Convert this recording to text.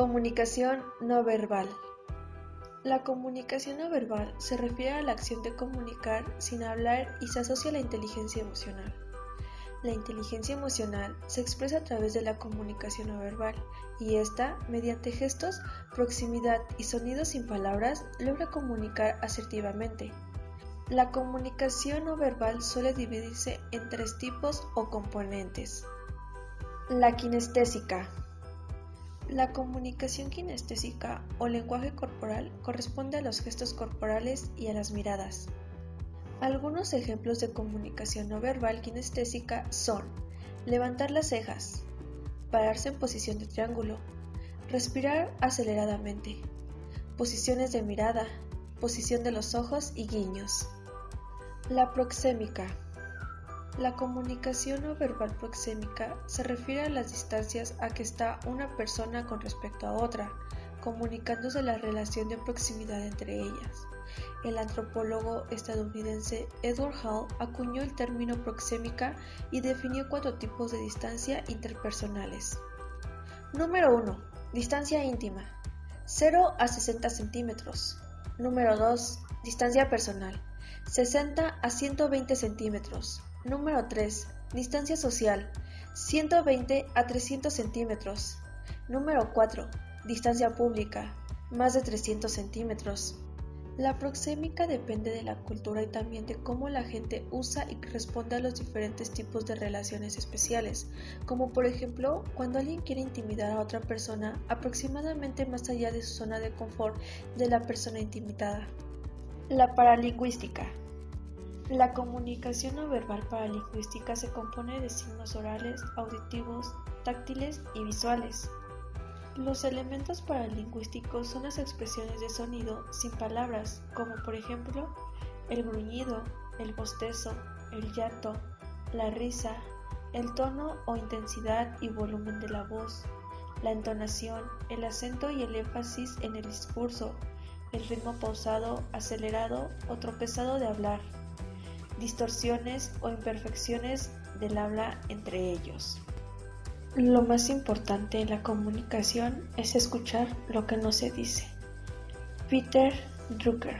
Comunicación no verbal. La comunicación no verbal se refiere a la acción de comunicar sin hablar y se asocia a la inteligencia emocional. La inteligencia emocional se expresa a través de la comunicación no verbal y esta, mediante gestos, proximidad y sonidos sin palabras, logra comunicar asertivamente. La comunicación no verbal suele dividirse en tres tipos o componentes. La kinestésica. La comunicación kinestésica o lenguaje corporal corresponde a los gestos corporales y a las miradas. Algunos ejemplos de comunicación no verbal kinestésica son levantar las cejas, pararse en posición de triángulo, respirar aceleradamente, posiciones de mirada, posición de los ojos y guiños. La proxémica la comunicación no verbal proxémica se refiere a las distancias a que está una persona con respecto a otra, comunicándose la relación de proximidad entre ellas. El antropólogo estadounidense Edward Hall acuñó el término proxémica y definió cuatro tipos de distancia interpersonales. Número 1. Distancia íntima. 0 a 60 centímetros. Número 2. Distancia personal. 60 a 120 centímetros. Número 3. Distancia social. 120 a 300 centímetros. Número 4. Distancia pública. Más de 300 centímetros. La proxémica depende de la cultura y también de cómo la gente usa y responde a los diferentes tipos de relaciones especiales, como por ejemplo cuando alguien quiere intimidar a otra persona aproximadamente más allá de su zona de confort de la persona intimidada. La paralingüística. La comunicación no verbal paralingüística se compone de signos orales, auditivos, táctiles y visuales. Los elementos paralingüísticos son las expresiones de sonido sin palabras, como por ejemplo el gruñido, el bostezo, el llanto, la risa, el tono o intensidad y volumen de la voz, la entonación, el acento y el énfasis en el discurso, el ritmo pausado, acelerado o tropezado de hablar distorsiones o imperfecciones del habla entre ellos. Lo más importante en la comunicación es escuchar lo que no se dice. Peter Drucker